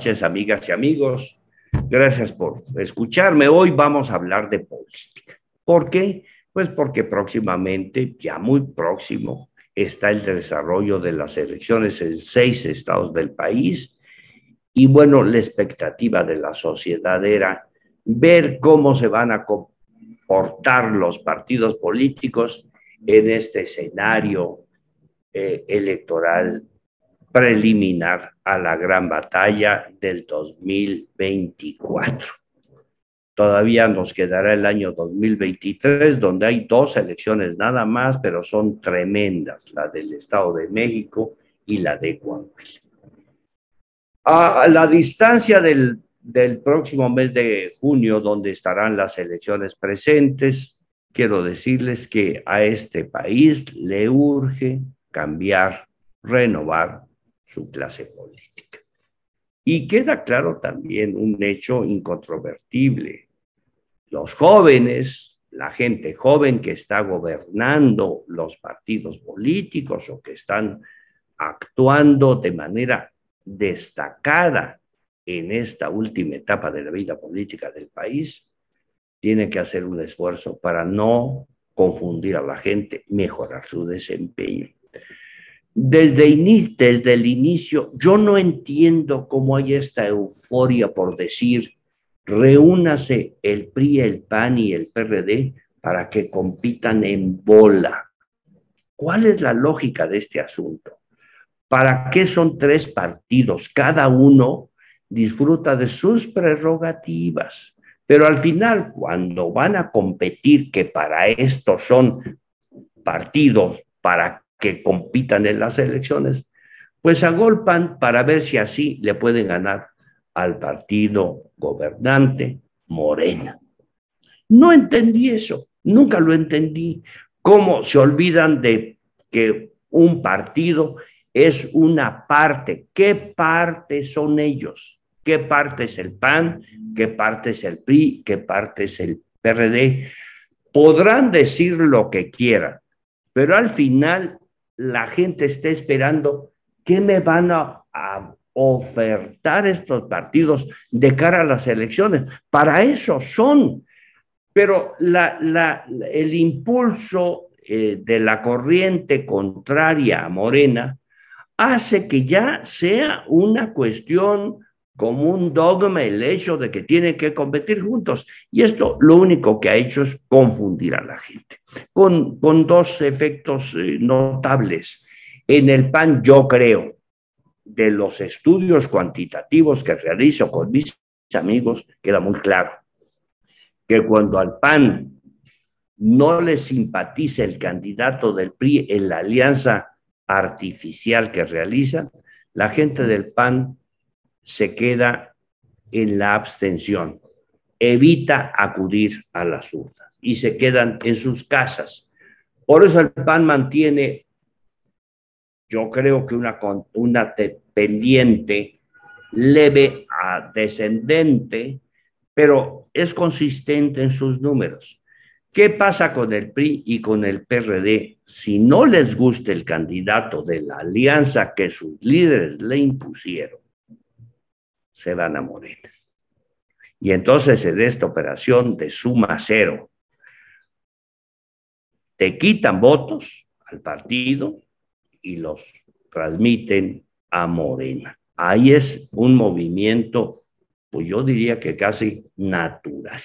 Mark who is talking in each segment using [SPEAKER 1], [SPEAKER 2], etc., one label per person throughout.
[SPEAKER 1] noches, amigas y amigos. Gracias por escucharme. Hoy vamos a hablar de política. ¿Por qué? Pues porque próximamente, ya muy próximo, está el desarrollo de las elecciones en seis estados del país. Y bueno, la expectativa de la sociedad era ver cómo se van a comportar los partidos políticos en este escenario eh, electoral preliminar a la gran batalla del 2024. Todavía nos quedará el año 2023, donde hay dos elecciones nada más, pero son tremendas, la del Estado de México y la de Coahuila. A la distancia del, del próximo mes de junio, donde estarán las elecciones presentes, quiero decirles que a este país le urge cambiar, renovar su clase política. Y queda claro también un hecho incontrovertible. Los jóvenes, la gente joven que está gobernando los partidos políticos o que están actuando de manera destacada en esta última etapa de la vida política del país, tiene que hacer un esfuerzo para no confundir a la gente, mejorar su desempeño desde, el inicio, yo no entiendo cómo hay esta euforia por decir, reúnase el PRI, el PAN y el PRD para que compitan en bola. ¿Cuál es la lógica de este asunto? ¿Para qué son tres partidos? Cada uno disfruta de sus prerrogativas, pero al final, cuando van a competir, que para esto son partidos, para que compitan en las elecciones, pues agolpan para ver si así le pueden ganar al partido gobernante Morena. No entendí eso, nunca lo entendí. ¿Cómo se olvidan de que un partido es una parte? ¿Qué parte son ellos? ¿Qué parte es el PAN? ¿Qué parte es el PRI? ¿Qué parte es el PRD? Podrán decir lo que quieran, pero al final la gente está esperando qué me van a, ofertar estos partidos de cara a las elecciones. Para eso son. Pero el impulso eh, de la corriente contraria a Morena hace que ya sea una cuestión como un dogma el hecho de que tienen que competir juntos. Y esto lo único que ha hecho es confundir a la gente, con, con dos efectos eh, notables. En el PAN yo creo, de los estudios cuantitativos que realizo con mis amigos, queda muy claro que cuando al PAN no le simpatiza el candidato del PRI en la alianza artificial que realiza, la gente del PAN se queda en la abstención, evita acudir a las urnas y se quedan en sus casas. Por eso el PAN mantiene, yo creo que una, una pendiente leve a descendente, pero es consistente en sus números. ¿Qué pasa con el PRI y con el PRD si no les gusta el candidato de la alianza que sus líderes le impusieron? Se van a morir. Y entonces en esta operación de suma cero, te quitan votos al partido y los transmiten a Morena. Ahí es un movimiento, pues yo diría que casi natural.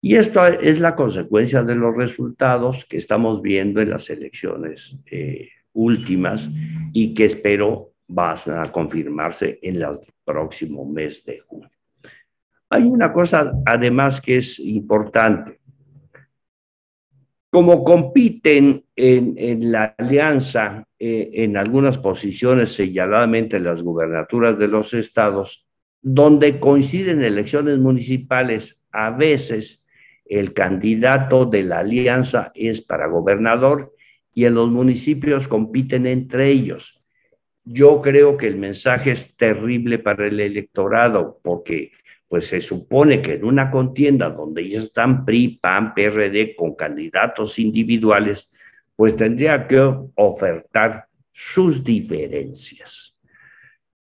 [SPEAKER 1] Y esto es la consecuencia de los resultados que estamos viendo en las elecciones eh, últimas y que espero van a confirmarse en el próximo mes de junio. Hay una cosa además que es importante. Como compiten en, la alianza eh, en algunas posiciones, señaladamente las gubernaturas de los estados, donde coinciden elecciones municipales, a veces el candidato de la alianza es para gobernador y en los municipios compiten entre ellos. Yo creo que el mensaje es terrible para el electorado porque pues se supone que en una contienda donde ya están PRI, PAN, PRD con candidatos individuales, pues tendría que ofertar sus diferencias.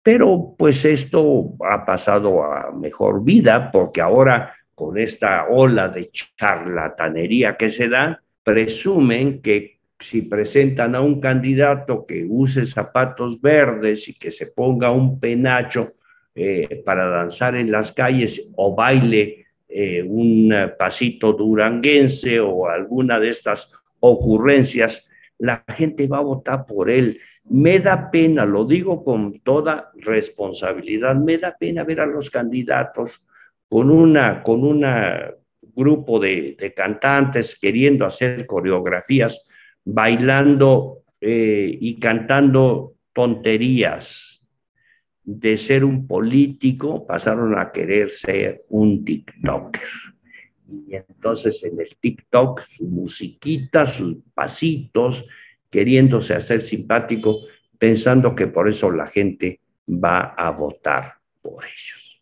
[SPEAKER 1] Pero pues esto ha pasado a mejor vida porque ahora con esta ola de charlatanería que se da, presumen que si presentan a un candidato que use zapatos verdes y que se ponga un penacho eh, para danzar en las calles o baile eh, un pasito duranguense o alguna de estas ocurrencias, la gente va a votar por él. Me da pena, lo digo con toda responsabilidad, me da pena ver a los candidatos con una, con grupo de, cantantes queriendo hacer coreografías, bailando eh, y cantando tonterías. De ser un político pasaron a querer ser un TikToker. Y entonces en el TikTok su musiquita, sus pasitos, queriéndose hacer simpático, pensando que por eso la gente va a votar por ellos.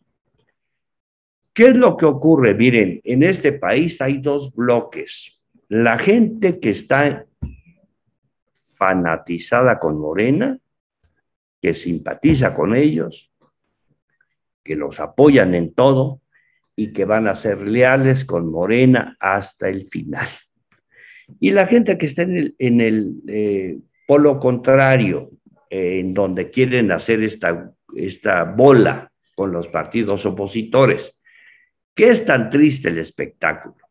[SPEAKER 1] ¿Qué es lo que ocurre? Miren, en este país hay dos bloques. La gente que está fanatizada con Morena, que simpatiza con ellos, que los apoyan en todo y que van a ser leales con Morena hasta el final. Y la gente que está en el, eh, polo contrario, eh, en donde quieren hacer esta, esta bola con los partidos opositores, ¿Qué es tan triste el espectáculo?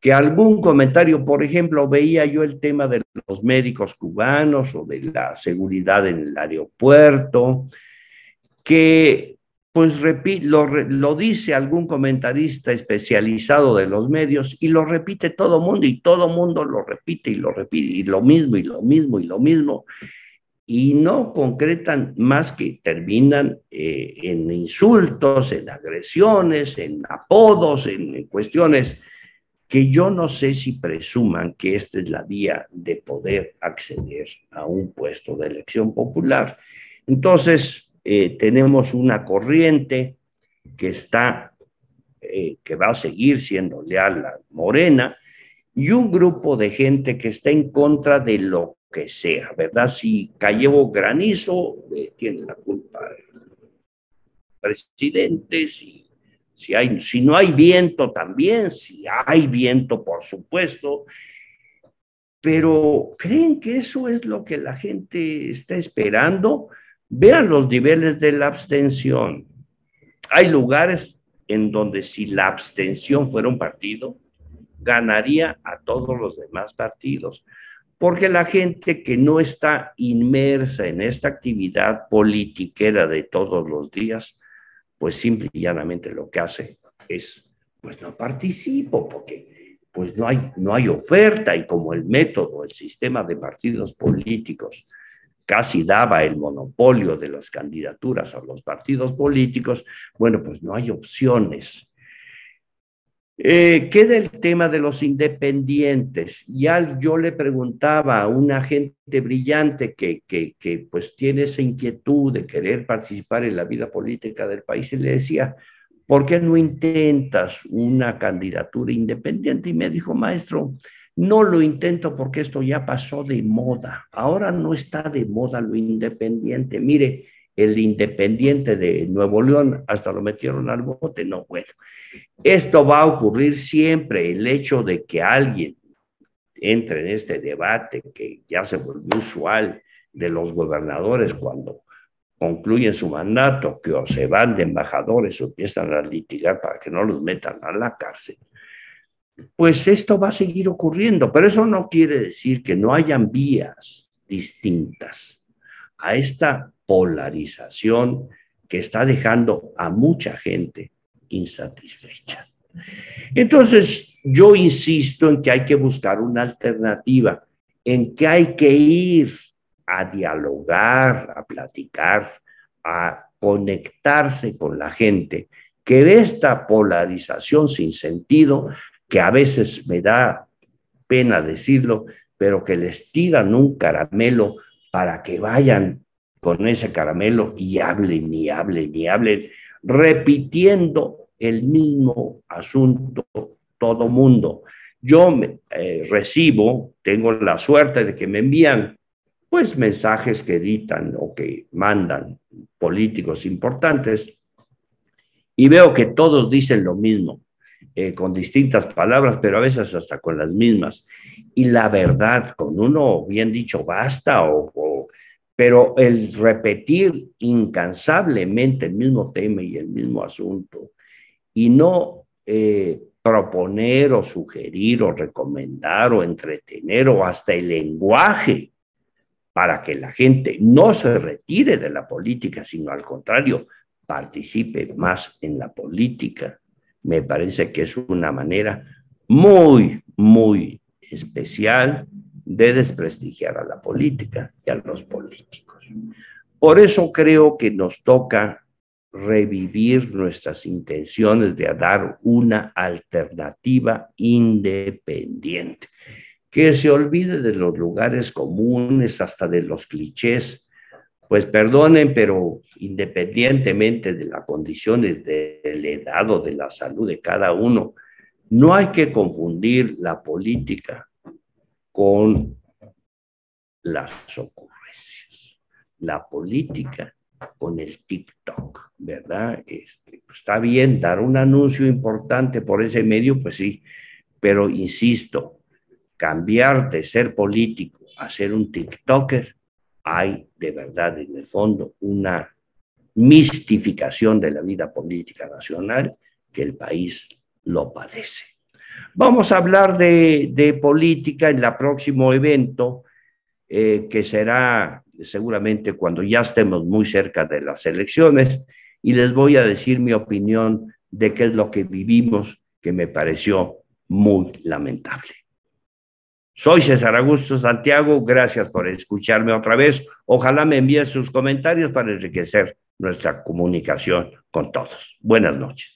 [SPEAKER 1] Que algún comentario, por ejemplo, veía yo el tema de los médicos cubanos o de la seguridad en el aeropuerto, que pues lo, dice algún comentarista especializado de los medios y lo repite todo mundo y todo mundo lo repite y lo repite y lo mismo y lo mismo y lo mismo y no concretan más que terminan eh, en insultos, en agresiones, en apodos, en, cuestiones que yo no sé si presuman que esta es la vía de poder acceder a un puesto de elección popular. Entonces, eh, tenemos una corriente que está, eh, que va a seguir siendo leal a Morena, y un grupo de gente que está en contra de lo que sea, ¿verdad? Si cayó granizo, eh, tiene la culpa el presidente, si, si, no hay viento también, si hay viento, por supuesto, pero ¿creen que eso es lo que la gente está esperando? Vean los niveles de la abstención. Hay lugares en donde si la abstención fuera un partido, ganaría a todos los demás partidos porque la gente que no está inmersa en esta actividad politiquera de todos los días, pues simple y llanamente lo que hace es, pues no participo, porque pues no hay, no hay oferta y como el método, el sistema de partidos políticos casi daba el monopolio de las candidaturas a los partidos políticos, bueno, pues no hay opciones eh, queda el tema de los independientes. Ya yo le preguntaba a una gente brillante que, que, que, pues tiene esa inquietud de querer participar en la vida política del país y le decía, ¿por qué no intentas una candidatura independiente? Y me dijo, maestro, no lo intento porque esto ya pasó de moda. Ahora no está de moda lo independiente. Mire, el independiente de Nuevo León, hasta lo metieron al bote, no, bueno. Esto va a ocurrir siempre, el hecho de que alguien entre en este debate que ya se volvió usual de los gobernadores cuando concluyen su mandato, que o se van de embajadores o empiezan a litigar para que no los metan a la cárcel, pues esto va a seguir ocurriendo, pero eso no quiere decir que no hayan vías distintas a esta polarización que está dejando a mucha gente insatisfecha. Entonces, yo insisto en que hay que buscar una alternativa, en que hay que ir a dialogar, a platicar, a conectarse con la gente, que esta polarización sin sentido, que a veces me da pena decirlo, pero que les tiran un caramelo para que vayan con ese caramelo y hablen y hablen y hablen, repitiendo el mismo asunto todo mundo. Yo eh, recibo, tengo la suerte de que me envían pues mensajes que editan o que mandan políticos importantes y veo que todos dicen lo mismo, eh, con distintas palabras, pero a veces hasta con las mismas. Y la verdad, con uno bien dicho basta, o, pero el repetir incansablemente el mismo tema y el mismo asunto y no eh, proponer o sugerir o recomendar o entretener o hasta el lenguaje para que la gente no se retire de la política, sino al contrario, participe más en la política. Me parece que es una manera muy, muy especial de desprestigiar a la política y a los políticos. Por eso creo que nos toca revivir nuestras intenciones de dar una alternativa independiente que se olvide de los lugares comunes, hasta de los clichés. Pues perdonen, pero independientemente de la condición de la edad o de la salud de cada uno, no hay que confundir la política con las ocurrencias. La política con el TikTok, ¿verdad? Este, pues, está bien dar un anuncio importante por ese medio, pues sí, pero insisto, cambiar de ser político a ser un TikToker, hay de verdad en el fondo una mistificación de la vida política nacional que el país lo padece. Vamos a hablar de, política en el próximo evento, eh, que será seguramente cuando ya estemos muy cerca de las elecciones, y les voy a decir mi opinión de qué es lo que vivimos, que me pareció muy lamentable. Soy César Augusto Santiago, gracias por escucharme otra vez. Ojalá me envíen sus comentarios para enriquecer nuestra comunicación con todos. Buenas noches.